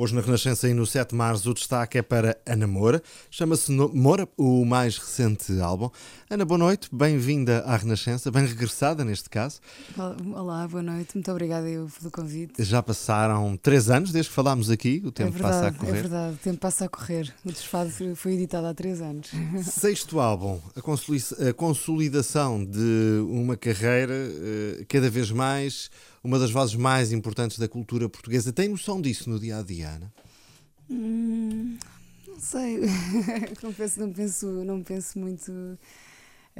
Hoje na Renascença e no 7 de Março o destaque é para Ana Moura. Chama-se Moura, o mais recente álbum. Ana, boa noite, bem-vinda à Renascença, bem regressada neste caso. Olá, boa noite, muito obrigada eu pelo convite. Já passaram três anos desde que falámos aqui, o tempo é verdade, passa a correr. É verdade, o tempo passa a correr. O Desfado foi editado há três anos. Sexto álbum, a consolidação de uma carreira eh, cada vez mais uma das vozes mais importantes da cultura portuguesa. Tem noção disso no dia a dia, Ana? Hum, não sei. Confesso, não penso, não penso muito.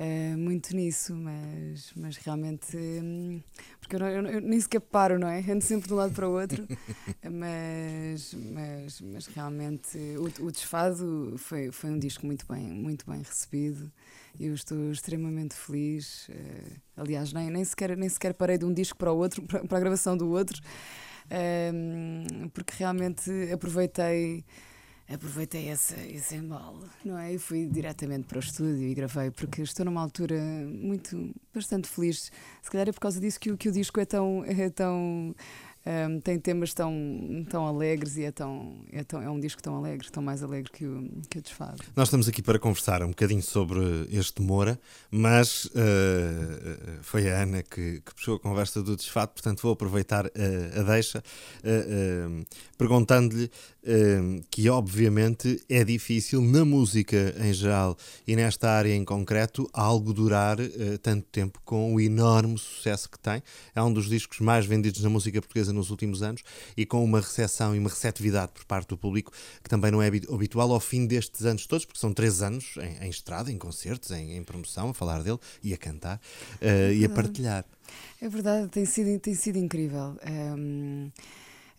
Uh, muito nisso, mas, mas realmente. Hum, porque eu, eu, eu, nem sequer paro, não é? Ando sempre de um lado para o outro, mas, mas, mas realmente o, o Desfado foi, foi um disco muito bem, muito bem recebido eu estou extremamente feliz. Uh, aliás, nem, nem, sequer, nem sequer parei de um disco para o outro, para, para a gravação do outro, uh, porque realmente aproveitei aproveitei esse, esse embalo, não é? E fui diretamente para o estúdio e gravei, porque estou numa altura muito, bastante feliz. Se calhar é por causa disso que, que o disco é tão, é tão um, tem temas tão, tão alegres e é, tão, é, tão, é um disco tão alegre, tão mais alegre que o, que o Desfado. Nós estamos aqui para conversar um bocadinho sobre este Moura, mas uh, foi a Ana que, que, puxou a conversa do Desfado, portanto vou aproveitar uh, a deixa, uh, perguntando-lhe que obviamente é difícil na música em geral e nesta área em concreto algo durar tanto tempo com o enorme sucesso que tem. É um dos discos mais vendidos na música portuguesa nos últimos anos e com uma recepção e uma receptividade por parte do público que também não é habitual ao fim destes anos todos, porque são três anos em, em estrada, em concertos, em, em, promoção, a falar dele e a cantar uh, e a partilhar. É verdade, tem sido, tem sido incrível. Um...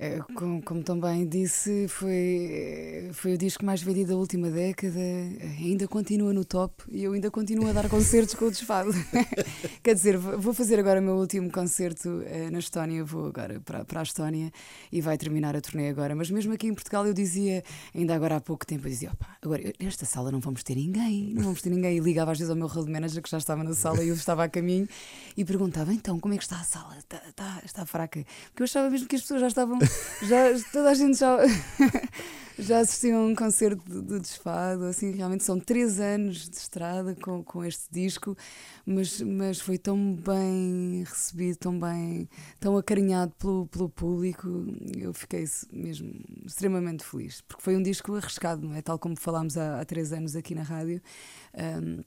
Eh, como, como, também disse, foi, foi o disco mais vendido da última década, ainda continua no top e eu ainda continuo a dar concertos com o Desfado. Quer dizer, vou fazer agora o meu último concerto eh, na Estónia, vou agora para, para a Estónia e vai terminar a turnê agora. Mas mesmo aqui em Portugal eu dizia, ainda agora há pouco tempo, eu dizia: opa, agora nesta sala não vamos ter ninguém, não vamos ter ninguém. E ligava às vezes ao meu road manager que já estava na sala e eu estava a caminho e perguntava: então, como é que está a sala? Está, está, está fraca? Porque eu achava mesmo que as pessoas já estavam já, toda a gente já, já assistiu a um concerto do, do Desfado, assim, realmente são três anos de estrada com, com este disco, mas, mas foi tão bem recebido, tão bem, tão acarinhado pelo, pelo público, eu fiquei mesmo extremamente feliz, porque foi um disco arriscado, não é? Tal como falámos há, há três anos aqui na rádio. Um,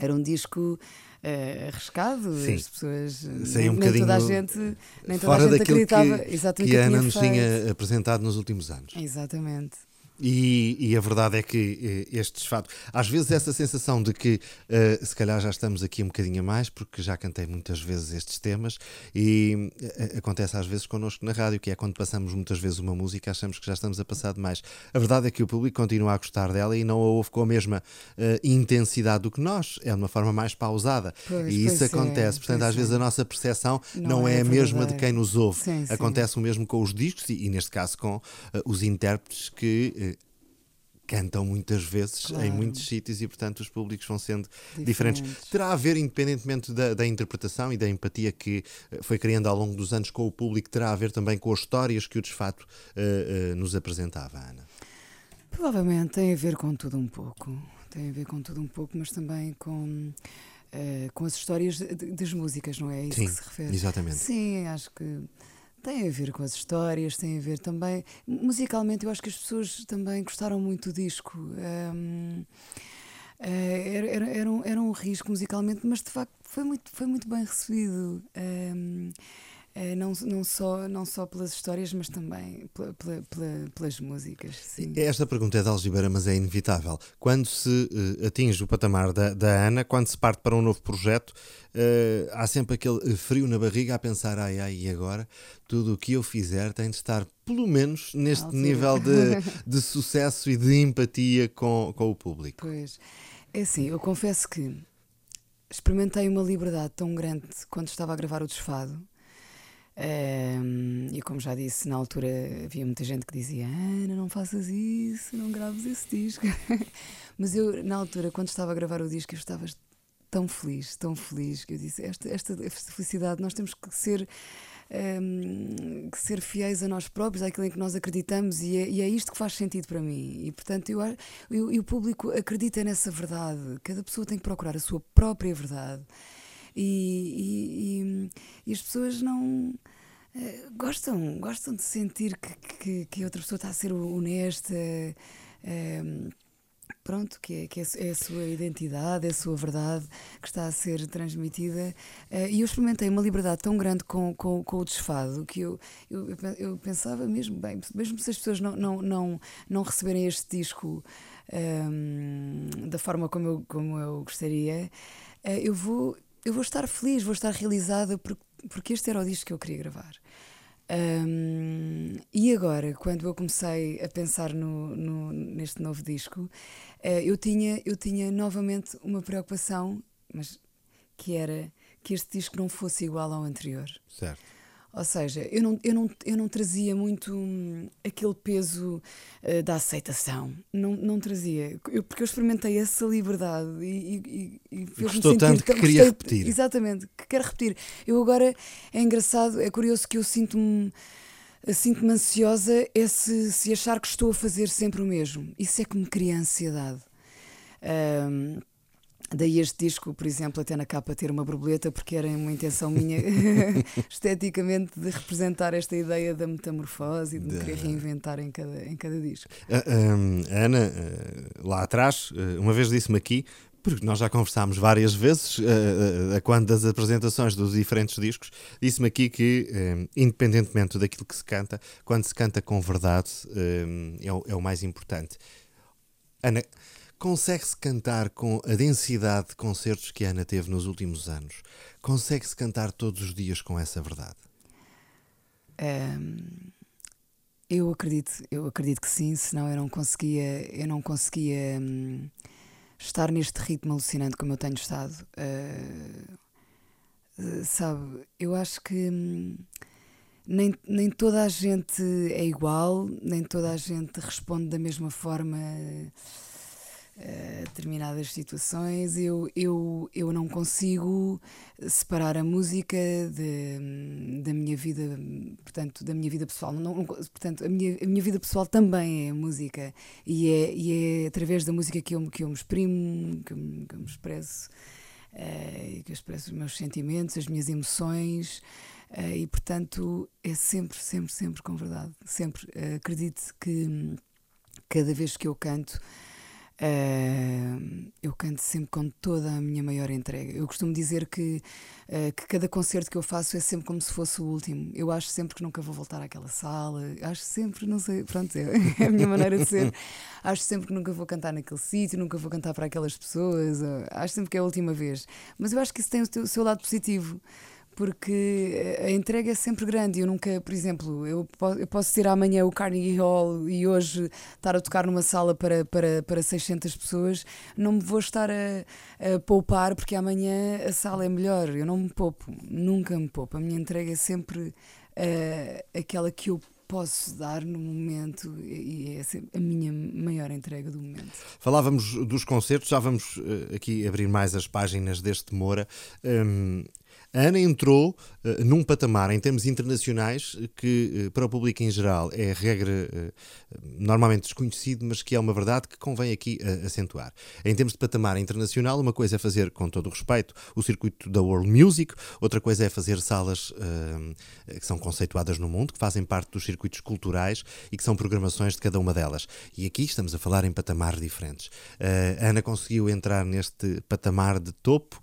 era um disco uh, arriscado, Sim. as pessoas. Sei um nem toda a gente, nem toda fora a gente acreditava que, exatamente que a Ana nos tinha apresentado nos últimos anos. Exatamente. E, e, a verdade é que eh, este desfado, às vezes essa sensação de que uh, se calhar já estamos aqui um bocadinho a mais, porque já cantei muitas vezes estes temas, e uh, acontece às vezes connosco na rádio, que é quando passamos muitas vezes uma música, achamos que já estamos a passar demais. A verdade é que o público continua a gostar dela e não a ouve com a mesma uh, intensidade do que nós, é de uma forma mais pausada. Pois, e isso é, acontece. Portanto, às é. vezes a nossa percepção não, não é, é, a mesma de quem nos ouve. Sim, acontece sim. o mesmo com os discos e, e neste caso, com os intérpretes que cantam muitas vezes claro. em muitos sítios e, portanto, os públicos vão sendo diferentes. diferentes. Terá a ver, independentemente da, da, interpretação e da empatia que eh, foi criando ao longo dos anos com o público, terá a ver também com as histórias que o desfato uh, uh, nos apresentava, Ana? Provavelmente tem a ver com tudo um pouco. Tem a ver com tudo um pouco, mas também com. Uh, com as histórias de, de, das músicas, não é? é isso Sim, que se refere. Exatamente. Sim, acho que tem a ver com as histórias, tem a ver também. Musicalmente, eu acho que as pessoas também gostaram muito do disco. Um, eh, era, era, era, um, era um risco musicalmente, mas de facto foi muito, foi muito bem recebido. Um, não, não, só, não só pelas histórias, mas também pela, pela, pela, pelas músicas. Sim. Esta pergunta é de Algibeira, mas é inevitável. Quando se uh, atinge o patamar da, da Ana, quando se parte para um novo projeto, uh, há sempre aquele frio na barriga a pensar: ai, ai, e agora? Tudo o que eu fizer tem de estar, pelo menos, neste nível de, de sucesso e de empatia com, com o público. Pois, é assim, eu confesso que experimentei uma liberdade tão grande quando estava a gravar o Desfado um, e como já disse, na altura havia muita gente que dizia: Ana, não faças isso, não graves esse disco. Mas eu, na altura, quando estava a gravar o disco, eu estava tão feliz, tão feliz, que eu disse: esta, esta, felicidade, nós temos que ser. Um, que ser fiéis a nós próprios, àquilo em que nós acreditamos, e é, e é isto que faz sentido para mim. E portanto, eu, eu, o público acredita nessa verdade. Cada pessoa tem que procurar a sua própria verdade. E, e, e as pessoas não. Uh, gostam, gostam de sentir que, que, que, outra pessoa está a ser honesta. Uh, pronto, que, é, que é, é, a sua identidade, é a sua verdade que está a ser transmitida. Uh, e eu experimentei uma liberdade tão grande com, com, com o desfado que eu, eu, eu, pensava mesmo, bem, mesmo se as pessoas não, não, não, não receberem este disco um, ehm, da forma como eu, como eu gostaria, uh, eu, vou, eu vou estar feliz, vou estar realizada porque, este era o disco que eu queria gravar. Um, e agora, quando eu comecei a pensar no, no neste novo disco, uh, eu, tinha, eu tinha novamente uma preocupação, mas que era que este disco não fosse igual ao anterior. Certo. Ou seja, eu não, eu não, eu não trazia muito hum, aquele peso uh, da aceitação. Não, não trazia. Eu, porque eu experimentei essa liberdade e, e, e Gostou tanto que, que queria gostei, repetir. Exatamente, que quero repetir. Eu agora, é engraçado, é curioso que eu sinto-me sinto-me ansiosa é se, se achar que estou a fazer sempre o mesmo. Isso é que me cria ansiedade. Um, Daí este disco, por exemplo, até na capa ter uma borboleta, porque era uma intenção minha esteticamente de representar esta ideia da metamorfose e de me querer reinventar em cada, em cada disco. Uh, um, Ana, uh, lá atrás, uh, uma vez disse-me aqui, porque nós já conversámos várias vezes a quando das apresentações dos diferentes discos, disse-me aqui que, independentemente daquilo que se canta, quando se canta com verdade, é o, é o mais importante. Ana, Consegue-se cantar com a densidade de concertos que a Ana teve nos últimos anos? Consegue-se cantar todos os dias com essa verdade? Um, eu acredito, eu acredito que sim, senão eu não conseguia, eu não conseguia um, estar neste ritmo alucinante como eu tenho estado. Uh, sabe, eu acho que um, nem, nem toda a gente é igual, nem toda a gente responde da mesma forma. Uh, uh, determinadas situações, eu, eu, eu não consigo separar a música de, da minha vida, portanto, da minha vida pessoal. Não, não, portanto, a minha, a minha vida pessoal também é música e é, e é através da música que eu, que eu me exprimo, que eu, que eu me expresso, uh, que eu expresso os meus sentimentos, as minhas emoções. Uh, e portanto é sempre, sempre, sempre com verdade. Sempre uh, acredite que cada vez que eu canto Uh, eu canto sempre com toda a minha maior entrega. Eu costumo dizer que, uh, que cada concerto que eu faço é sempre como se fosse o último. Eu acho sempre que nunca vou voltar àquela sala. Acho sempre, não sei, pronto, é, é a minha maneira de ser. Acho sempre que nunca vou cantar naquele sítio, nunca vou cantar para aquelas pessoas. Acho sempre que é a última vez. Mas eu acho que isso tem o seu lado positivo porque a entrega é sempre grande. Eu nunca, por exemplo, eu posso, eu posso amanhã o Carnegie Hall e hoje estar a tocar numa sala para, para, para 600 pessoas, não me vou estar a, a poupar porque amanhã a sala é melhor. Eu não me poupo, nunca me poupo. A minha entrega é sempre uh, aquela que eu posso dar no momento e é a minha maior entrega do momento. Falávamos dos concertos, já vamos uh, aqui abrir mais as páginas deste Moura. Um, a Ana entrou uh, num patamar em termos internacionais que, uh, para o público em geral, é regra uh, normalmente desconhecido, mas que é uma verdade que convém aqui acentuar. Em termos de patamar internacional, uma coisa é fazer, com todo o respeito, o circuito da World Music, outra coisa é fazer salas que são conceituadas no mundo, que fazem parte dos circuitos culturais e que são programações de cada uma delas. E aqui estamos a falar em patamares diferentes. a Ana conseguiu entrar neste patamar de topo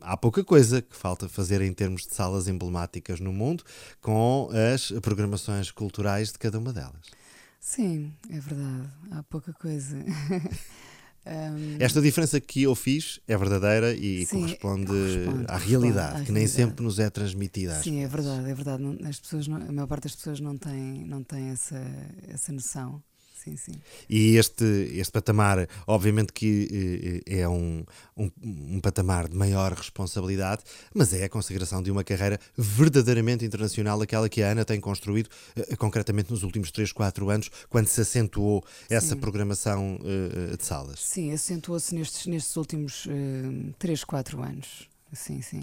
há pouca coisa que falta fazer em termos de salas emblemáticas no mundo com as programações culturais de cada uma delas. Sim, é verdade. Há pouca coisa. um... Esta diferença que eu fiz é verdadeira e Sim, corresponde, corresponde, à realidade, que nem sempre nos é transmitida. Sim, é verdade, é verdade. As pessoas não, a maior parte das pessoas não tem, não tem essa, essa noção. Sim, sim. E este, este patamar, obviamente que é um, um, um, patamar de maior responsabilidade, mas é a consagração de uma carreira verdadeiramente internacional, aquela que a Ana tem construído uh, concretamente nos últimos 3, 4 anos, quando se acentuou essa Sim. programação uh, de salas. Sim, acentuou-se nestes, nestes últimos uh, 3, 4 anos. Sim, sim.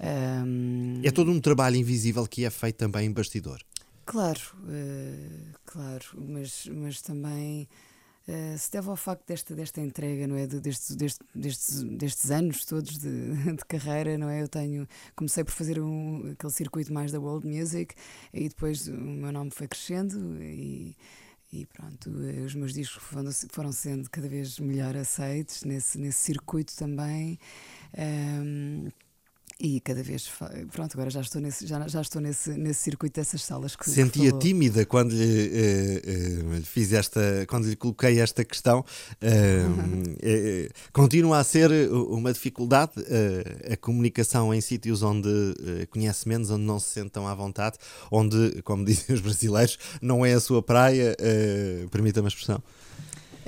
Um... É todo um trabalho invisível que é feito também em bastidor. Claro, uh, claro, mas, mas também uh, se deve ao facto desta, desta entrega, não é? De, destes, destes, destes, anos todos de, de, carreira, não é? Eu tenho, comecei por fazer um, aquele circuito mais da world music e depois o meu nome foi crescendo e, e pronto, eh, os meus discos foram, foram sendo cada vez melhor aceitos nesse, nesse circuito também. Um, e cada vez, pronto, agora já estou nesse, já, já estou nesse, nesse circuito dessas salas que Sentia que tímida quando lhe, uh, uh, lhe, fiz esta, quando lhe coloquei esta questão. Uh, continua a ser uma dificuldade a comunicação em sítios onde conhece menos, onde não se sente tão à vontade, onde, como dizem os brasileiros, não é a sua praia, permita-me a expressão.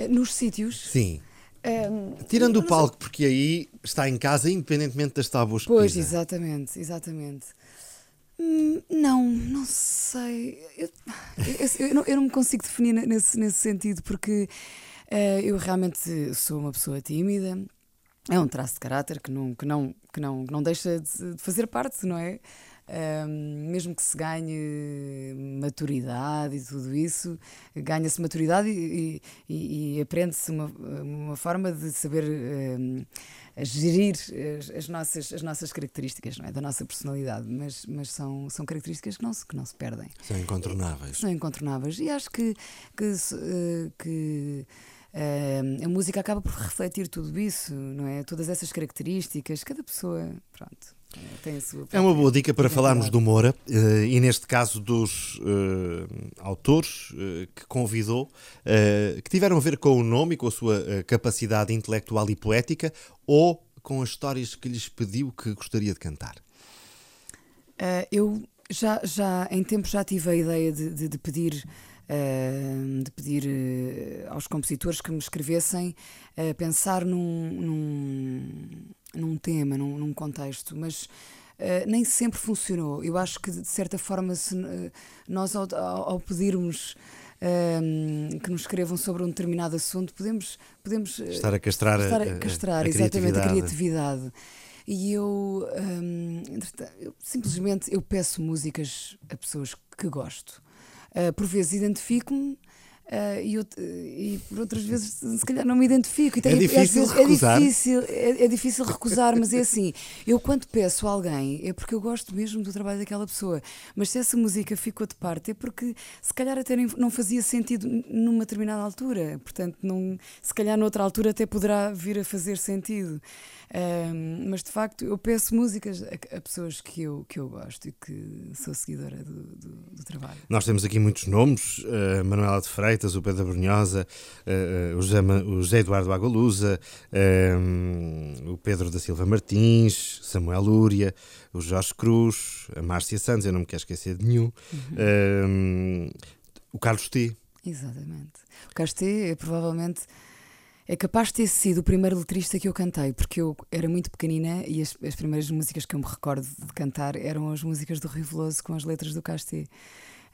Nos sítios? Sim. Um, Tirando o palco, porque aí está em casa, independentemente das tábuas Pois, exatamente, exatamente. Hum, não, não sei. Eu, eu, eu, não, eu, não, me consigo definir nesse, nesse sentido, porque uh, eu realmente sou uma pessoa tímida. É um traço de caráter que não, que não, que não, que não deixa de fazer parte, não é? Um, mesmo que se ganhe maturidade e tudo isso, ganha-se maturidade e, e, e aprende-se uma, uma forma de saber um, gerir as, as, nossas, as nossas características, não é? da nossa personalidade, mas, mas são, são características que não, se, que não se perdem. São incontornáveis. São incontornáveis. E acho que, que, eh, que Uh, a música acaba por refletir tudo isso, não é? Todas essas características, cada pessoa, pronto. É uma boa dica para falarmos do Moura uh, e, neste caso, dos uh, autores eh, que convidou, que tiveram a ver com o nome e com a sua capacidade intelectual e poética ou com as histórias que lhes pediu que gostaria de cantar. eu já, já, em tempo, já tive a ideia de, de, de pedir de pedir uh, aos compositores que me escrevessem uh, pensar num, num, num tema, num, num, contexto, mas uh, nem sempre funcionou. Eu acho que, de certa forma, se, nós, ao, ao pedirmos. que nos escrevam sobre um determinado assunto, podemos, podemos estar a castrar, estar a, castrar a, a exatamente a criatividade. E eu, um, eu, simplesmente eu peço músicas a pessoas que gosto. Uh, por vezes identifico-me. Uh, e, e, por outras vezes se calhar não me identifico. Então, é difícil recusar. É difícil, é, é, difícil recusar, mas é assim: eu quando peço a alguém é porque eu gosto mesmo do trabalho daquela pessoa. Mas se essa música ficou de parte é porque se calhar até não fazia sentido numa determinada altura. Portanto, não, se calhar noutra altura até poderá vir a fazer sentido. Um, mas de facto eu peço músicas a, a, pessoas que eu, que eu gosto e que sou seguidora do, do, do trabalho. Nós temos aqui muitos nomes: uh, Manuela de Freitas, o Pedro Brunhosa, uh, o, José, o José Eduardo Agualusa, o Pedro da Silva Martins, Samuel Lúria, o Jorge Cruz, a Márcia Santos, eu não me quero esquecer de nenhum, uhum. o Carlos T. Exatamente. O Carlos T é provavelmente é capaz de ter sido o primeiro letrista que eu cantei, porque eu era muito pequenina e as, as primeiras músicas que eu me recordo de cantar eram as músicas do Rio Veloso com as letras do Casté.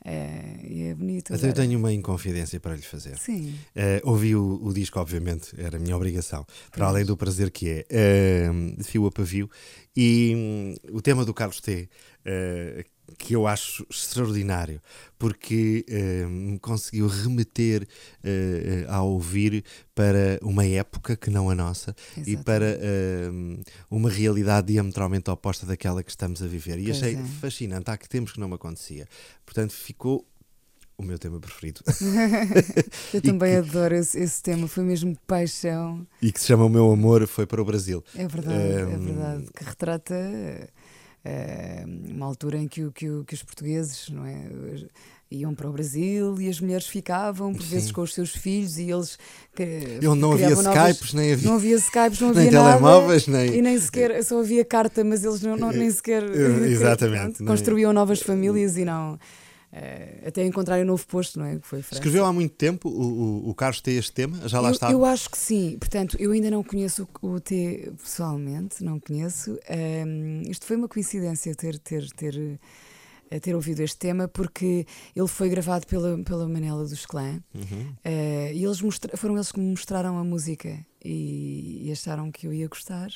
É, e é bonito. Mas eu tenho uma inconfidência para lhe fazer. Sim. Uh, ouvi o, o, disco, obviamente, era a minha obrigação, para além do prazer que é, uh, de fio a pavio. E um, o tema do Carlos T. Uh, que eu acho extraordinário, porque uh, conseguiu remeter uh, a ouvir para uma época que não a nossa Exatamente. e para uh, uma realidade diametralmente oposta daquela que estamos a viver. E pois achei é. fascinante. Há que tempos que não me acontecia. Portanto, ficou o meu tema preferido. eu também que, adoro esse, esse, tema, foi mesmo paixão. E que se chama O Meu Amor Foi para o Brasil. É verdade, um, é verdade. Que retrata eh, uma altura em que, que, que os portugueses não é, iam para o Brasil e as mulheres ficavam, por Sim. vezes com os seus filhos, e eles. Que, não havia novas, Skypes, nem havia. Não havia Skypes, não havia nem nada, telemóveis, nem. E nem sequer. Só havia carta, mas eles não, não nem sequer. Exatamente. Pronto, construíam novas famílias e não. Uh, até encontrar um novo posto, não é? Que foi Escreveu há muito tempo o, o, o Carlos tem este tema? Já lá eu, está? Eu acho que sim. Portanto, eu ainda não conheço o, o T pessoalmente, não conheço. Um, isto foi uma coincidência ter, ter, ter, eh, ter ouvido este tema, porque ele foi gravado pela, pela Manela dos Clã uhum. uh, e eles foram eles que me mostraram a música e, e acharam que eu ia gostar.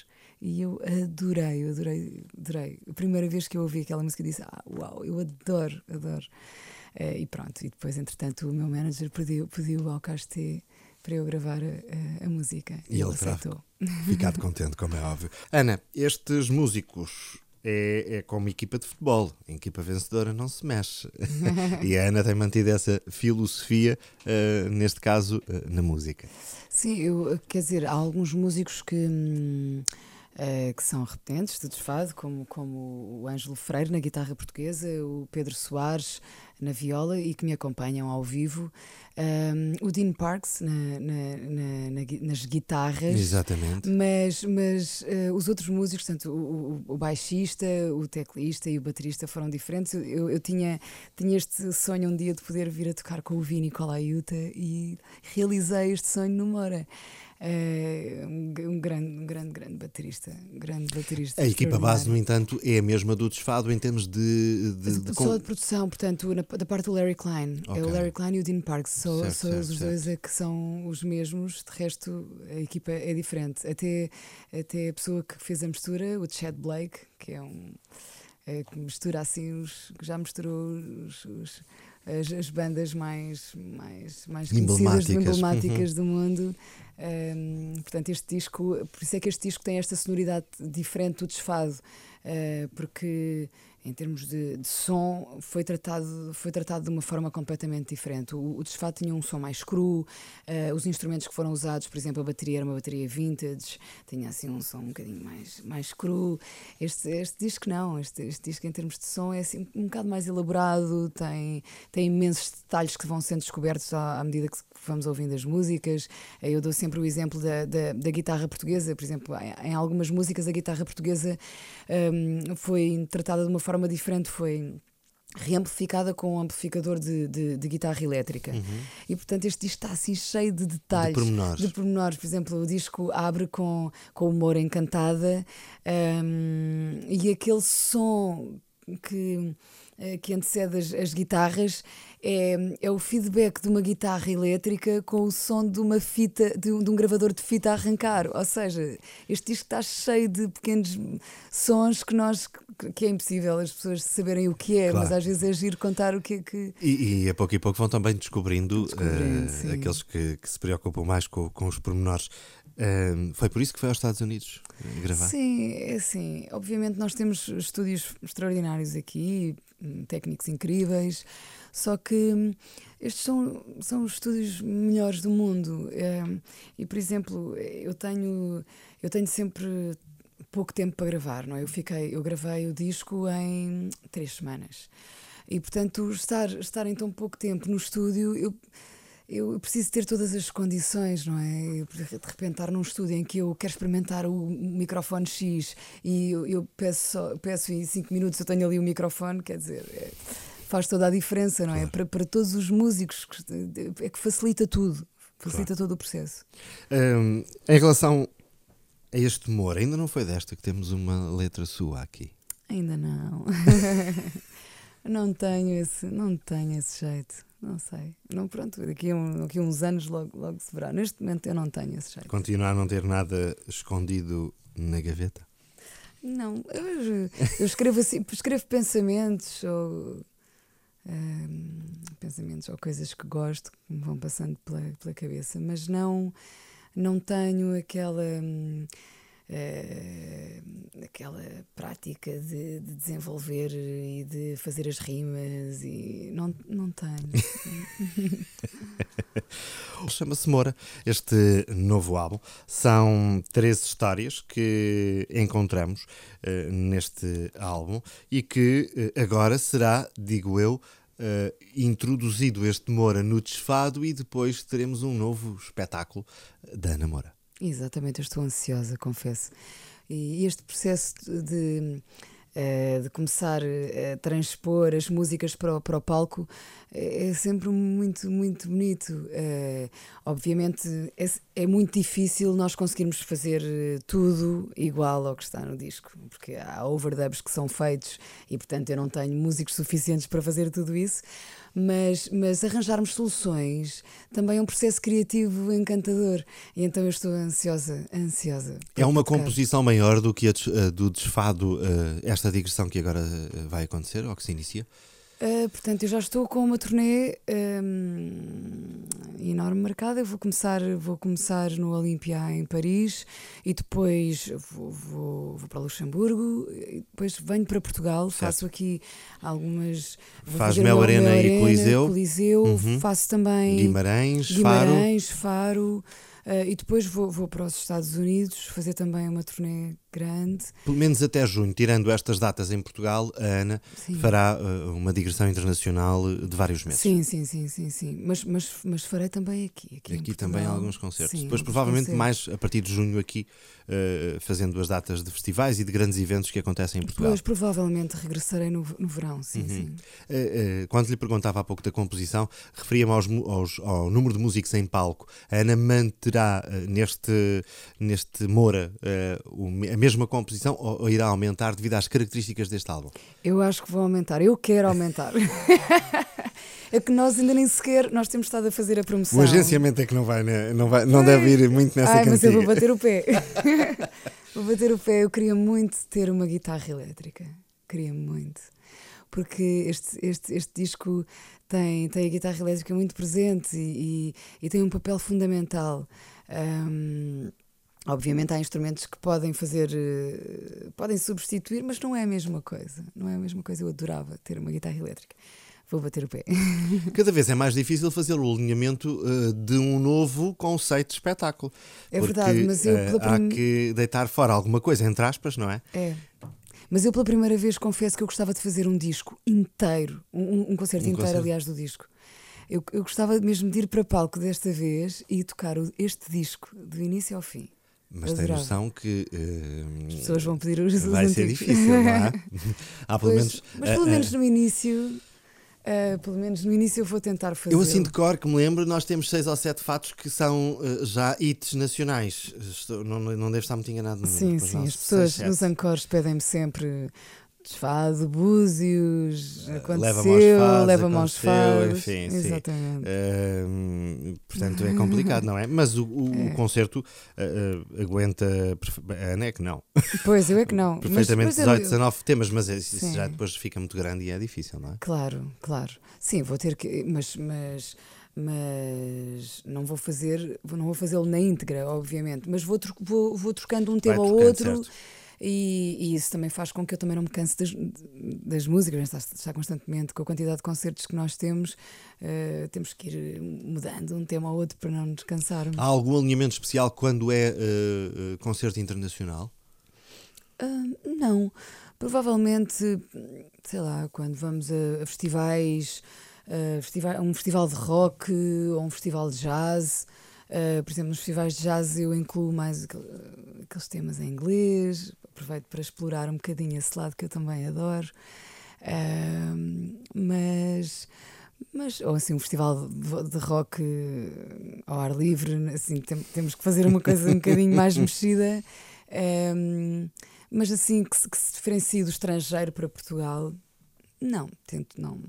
E eu adorei, adorei, adorei. A primeira vez que eu ouvi aquela música, disse: Ah, uau, eu adoro, adoro. Uh, e pronto, e depois, entretanto, o meu manager pediu, pediu ao Casté para eu gravar a, a música. E, e ele aceitou. Ficado contente, como é óbvio. Ana, estes músicos é, é como equipa de futebol. A equipa vencedora não se mexe. e a Ana tem mantido essa filosofia, uh, neste caso, uh, na música. Sim, eu, quer dizer, há alguns músicos que. Hum, uh, que são repetentes de desfado, como, como o Ângelo Freire na guitarra portuguesa, o Pedro Soares na viola e que me acompanham ao vivo. Um, o Dean Parks na, na, na, nas guitarras. Exatamente. Mas, mas uh, os outros músicos, tanto o, o, o, baixista, o teclista e o baterista foram diferentes. Eu, eu, tinha, tinha este sonho um dia de poder vir a tocar com o Vini Colaiuta e realizei este sonho no Mora. É um, um, grande, um grande, grande baterista. Grande baterista a equipa base, no entanto, é a mesma do desfado em termos de. de, de só de produção, portanto, na, da parte do Larry Klein. Okay. É o Larry Klein e o Dean Parks. Só, certo, só certo, os certo. dois é que são os mesmos, de resto, a equipa é diferente. Até, até a pessoa que fez a mistura, o Chad Blake, que é um. É, que mistura assim os. já misturou os, os as, as, bandas mais, mais, mais conhecidas, emblemáticas uhum. do mundo. Um, portanto, este disco, por isso é que este disco tem esta sonoridade diferente do desfado, uh, porque em termos de, de, som, foi tratado, foi tratado de uma forma completamente diferente. O, o desfado tinha um som mais cru, uh, os instrumentos que foram usados, por exemplo, a bateria era uma bateria vintage, tinha assim um som um bocadinho mais, mais cru. Este, este disco não, este, este disco em termos de som é assim, um bocado mais elaborado, tem, tem imensos detalhes que vão sendo descobertos à, à medida que vamos ouvindo as músicas. Eu dou sempre o exemplo da, da, da guitarra portuguesa, por exemplo, em, em, algumas músicas a guitarra portuguesa um, foi tratada de uma forma diferente, foi reamplificada com um amplificador de, de, de guitarra elétrica. Uhum. E portanto este disco está assim cheio de detalhes. De pormenores. De pormenores. Por exemplo, o disco abre com, com humor encantada um, e aquele som que, eh, que antecede as, as guitarras é, é o feedback de uma guitarra elétrica com o som de uma fita, de um, de um gravador de fita a arrancar. Ou seja, este disco está cheio de pequenos sons que nós que é impossível as pessoas saberem o que é, claro. mas às vezes é giro contar o que é que. E, e a pouco e pouco vão também descobrindo, descobrindo uh, aqueles que, que, se preocupam mais com, com os pormenores. Uh, foi por isso que foi aos Estados Unidos gravar? Sim, é assim. Obviamente, nós temos estúdios extraordinários aqui, técnicos incríveis. Só que hum, estes são, são os estúdios melhores do mundo. É, e, por exemplo, eu tenho, eu tenho sempre pouco tempo para gravar, não é? Eu, fiquei, eu gravei o disco em três semanas. E, portanto, estar, estar em tão pouco tempo no estúdio, eu eu preciso ter todas as condições, não é? De repente estar num estúdio em que eu quero experimentar o microfone X e eu, eu peço, peço em 5 minutos eu tenho ali o microfone, quer dizer, é, faz toda a diferença, não é? Claro. Para, para todos os músicos, é que facilita tudo, facilita claro. todo o processo. Um, em relação a este humor, ainda não foi desta que temos uma letra sua aqui? Ainda não. não tenho esse, não tenho esse jeito. Não sei. Não, pronto, daqui a, um, daqui a uns anos logo, logo se verá. Neste momento eu não tenho esse jeito. Continua a não ter nada escondido na gaveta? Não, eu, eu escrevo assim, escrevo pensamentos ou pensamentos ou coisas que gosto que me vão passando pela, pela cabeça, mas não, não tenho aquela. Um, uh, aquela prática de, de, desenvolver e de fazer as rimas e não, não tenho. Chama-se Moura, este novo álbum. São três histórias que encontramos uh, neste álbum e que uh, agora será, digo eu, Uh, introduzido este Moura no desfado e depois teremos um novo espetáculo da Ana Moura. Exatamente, eu estou ansiosa, confesso. E este processo de de começar a transpor as músicas para o, para o palco é, é sempre muito, muito bonito. Obviamente é, é, muito difícil nós conseguirmos fazer tudo igual ao que está no disco, porque há overdubs que são feitos e, portanto, eu não tenho músicos suficientes para fazer tudo isso mas, mas arranjarmos soluções também é um processo criativo encantador. E então eu estou ansiosa, ansiosa. É uma tocar. composição maior do que a do desfado, eh, esta digressão que agora eh, vai acontecer, ou que se inicia? Uh, portanto, eu já estou com uma turnê um, enorme marcada. Eu vou começar, vou começar no Olímpia em Paris e depois vou, vou, vou, para Luxemburgo. E depois venho para Portugal. Certo. Faço aqui algumas. Faz Mel Arena, Arena e Coliseu. Coliseu. Uhum. Faço também Guimarães, Guimarães Faro. Faro Uh, e depois vou, vou para os Estados Unidos fazer também uma turnê grande. Pelo menos até junho, tirando estas datas em Portugal, a Ana sim. fará uh, uma digressão internacional de vários meses. Sim, sim, sim, sim, sim. Mas, mas, mas farei também aqui. Aqui, aqui também alguns concertos. Sim, Depois, provavelmente, concertos. mais a partir de junho aqui, uh, fazendo as datas de festivais e de grandes eventos que acontecem em Portugal. Depois, provavelmente, regressarei no, no verão, sim, uhum. sim. quando lhe perguntava há pouco da composição, referia-me aos, aos, ao número de músicos em palco. A Ana manterá neste, neste Moura a mesma composição ou, ou, irá aumentar devido às características deste álbum? Eu acho que vou aumentar, eu quero aumentar. é que nós ainda nem sequer nós temos estado a fazer a promoção. O agenciamento é que não vai, né? não, vai, não deve ir muito nessa Ai, Mas eu vou bater o pé. vou bater o pé. Eu queria muito ter uma guitarra elétrica. Queria muito. Porque este, este, este disco tem, tem a guitarra elétrica muito presente e, e, e tem um papel fundamental. Um, Obviamente há instrumentos que podem fazer, uh, podem substituir, mas não é a mesma coisa. Não é a mesma coisa. Eu adorava ter uma guitarra elétrica. Vou bater o pé. Cada vez é mais difícil fazer o alinhamento uh, de um novo conceito de espetáculo. É porque, verdade, mas eu. Uh, há que deitar fora alguma coisa, entre aspas, não é? É. Mas eu pela primeira vez confesso que eu gostava de fazer um disco inteiro, um, um concerto um inteiro, concerto. aliás, do disco. Eu, eu gostava mesmo de ir para palco desta vez e tocar este disco do início ao fim. Mas tem noção que uh, as pessoas vão pedir os Vai ser difícil, não é? Há pelo pois, menos. Mas pelo uh, menos no início. Uh, pelo menos no início eu vou tentar fazer. Eu assim de cor que me lembro, nós temos seis ou sete fatos que são uh, já hits nacionais. Estou, não, não devo estar muito enganado. Sim, sim. As pessoas seis, nos ancores pedem-me sempre desfado, búzios, eh, aconteceu, leva-me aos fados. Enfim, Exatamente. Uh, portanto, é complicado, não é? Mas o, o, é. o concerto uh, aguenta. A Ana é que não. Pois, eu é que não. Perfeitamente mas, 18, 19 temas, mas é, isso já depois fica muito grande e é difícil, não é? Claro, claro. Sim, vou ter que. Mas. mas mas não vou fazer, não vou fazê-lo na íntegra, obviamente, mas vou, vou, vou trocando um tema ao outro. Certo e, e, isso também faz com que eu também não me canse das, das músicas, está, está constantemente com a quantidade de concertos que nós temos, uh, temos que ir mudando um tema ao outro para não nos cansarmos. Há algum alinhamento especial quando é uh, concerto internacional? Uh, não, provavelmente, sei lá, quando vamos a, a festivais, festival, um festival de rock ou um festival de jazz. Uh, por exemplo, nos festivais de jazz eu incluo mais aqueles temas em inglês, aproveito para explorar um bocadinho esse lado que eu também adoro. Uh, mas mas ou assim um festival de rock ao ar livre assim tem, temos que fazer uma coisa um bocadinho mais mexida um, mas assim que se, que se diferencie do estrangeiro para Portugal não tento não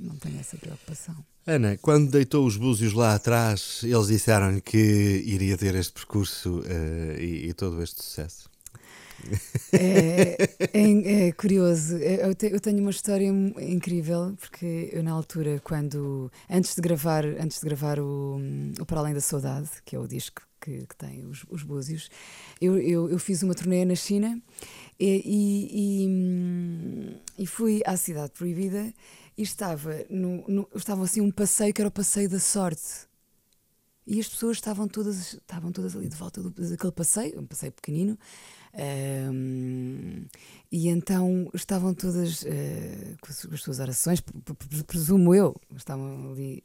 não tenho essa preocupação Ana, quando deitou os búzios lá atrás, eles disseram que iria ter este percurso uh, e, e todo este sucesso. É, é, é curioso. É, eu, te, eu, tenho uma história incrível porque eu na altura, quando antes de gravar, antes de gravar o, o Para Além da Saudade, que é o disco que, que tem os, os búzios, eu, eu, eu, fiz uma turnê na China e, e, e, fui à Cidade Proibida e estava no, no, estava assim um passeio que era o passeio da sorte. E as pessoas estavam todas, estavam todas ali de volta do, daquele passeio, um passeio pequenino, um, e então estavam todas uh, com as suas orações, presumo eu, estavam ali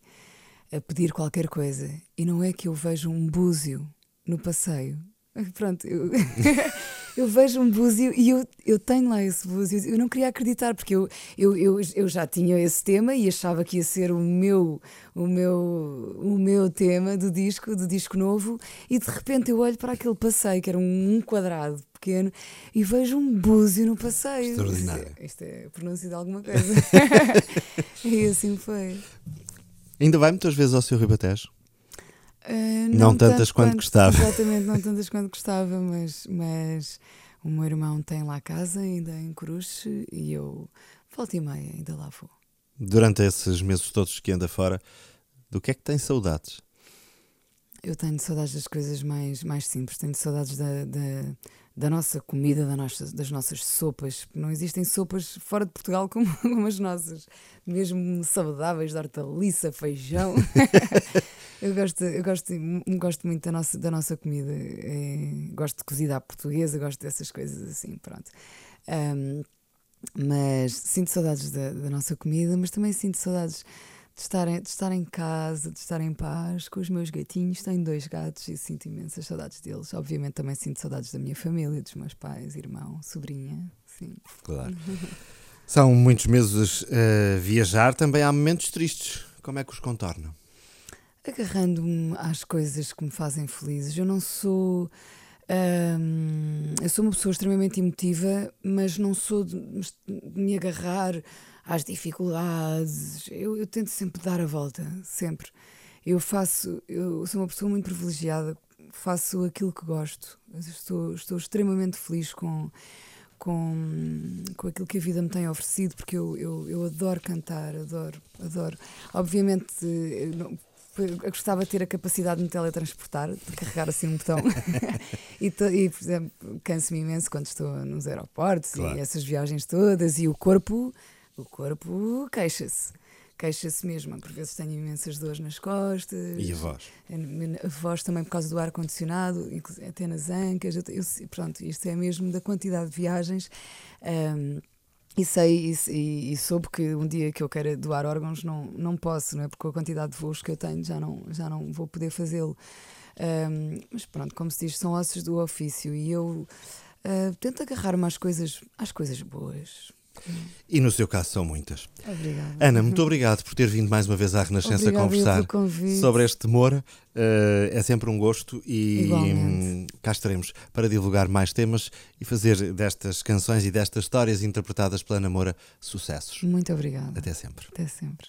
a pedir qualquer coisa. E não é que eu vejo um búzio no passeio Pronto, eu, eu vejo um búzio e eu, eu tenho lá esse búzio. Eu não queria acreditar, porque eu, eu, eu, eu já tinha esse tema e achava que ia ser o meu, o, meu, o meu tema do disco, do disco novo, e de repente eu olho para aquele passeio, que era um, um quadrado pequeno, e vejo um búzio no passeio. Extraordinário. Isto, isto é pronúncio de alguma coisa. e assim foi. Ainda vai muitas vezes ao seu Ribatejo? Uh, não, não tantas quanto, quanto gostava. Exatamente, não tantas quanto gostava, mas, mas o meu irmão tem lá casa, ainda em Coruche, e eu volta e meia ainda lá vou. Durante esses meses todos que anda fora, do que é que tem saudades? Eu tenho saudades das coisas mais, mais simples, tenho saudades da, da, da nossa comida, da nossa, das nossas sopas. Não existem sopas fora de Portugal como, como as nossas, mesmo saudáveis, de hortaliça, feijão. eu gosto, eu gosto, gosto muito da nossa, da nossa comida. É, gosto de cozida à portuguesa, gosto dessas coisas assim, pronto. Um, mas sinto saudades da, da nossa comida, mas também sinto saudades de estar, de estar em casa, de estar em paz com os meus gatinhos. Tenho dois gatos e sinto imensas saudades deles. Obviamente também sinto saudades da minha família, dos meus pais, irmão, sobrinha. Sim. Claro. São muitos meses a uh, viajar, também há momentos tristes. Como é que os contornam? Agarrando-me às coisas que me fazem felizes. Eu não sou. eu sou uma pessoa extremamente emotiva, mas não sou de, de me agarrar às dificuldades. Eu, eu, tento sempre dar a volta, sempre. Eu faço, eu sou uma pessoa muito privilegiada, faço aquilo que gosto. Estou, estou extremamente feliz com, com, com aquilo que a vida me tem oferecido, porque eu, eu, eu adoro cantar, adoro, adoro. Obviamente, eu, eu gostava de ter a capacidade de me teletransportar, de carregar assim um botão. e, e, por exemplo, canso-me imenso quando estou nos aeroportos claro. e essas viagens todas, e o corpo o corpo queixa-se. Queixa-se mesmo. Por vezes tenho imensas dores nas costas. E a voz? A, voz também por causa do ar-condicionado, até nas ancas. Eu, eu, pronto, isto é mesmo da quantidade de viagens. Um, e sei e, e, e, soube que um dia que eu queira doar órgãos não, não posso, não é? Porque a quantidade de voos que eu tenho já não, já não vou poder fazê-lo. Um, mas pronto, como se diz, são ossos do ofício e eu uh, tento agarrar-me às coisas, às coisas boas. E no seu caso são muitas. Obrigada. Ana, muito obrigado por ter vindo mais uma vez à Renascença Obrigada conversar sobre este temor. Uh, é sempre um gosto e hum, cá estaremos para divulgar mais temas e fazer destas canções e destas histórias interpretadas pela Namora sucessos. Muito obrigada. Até sempre. Até sempre.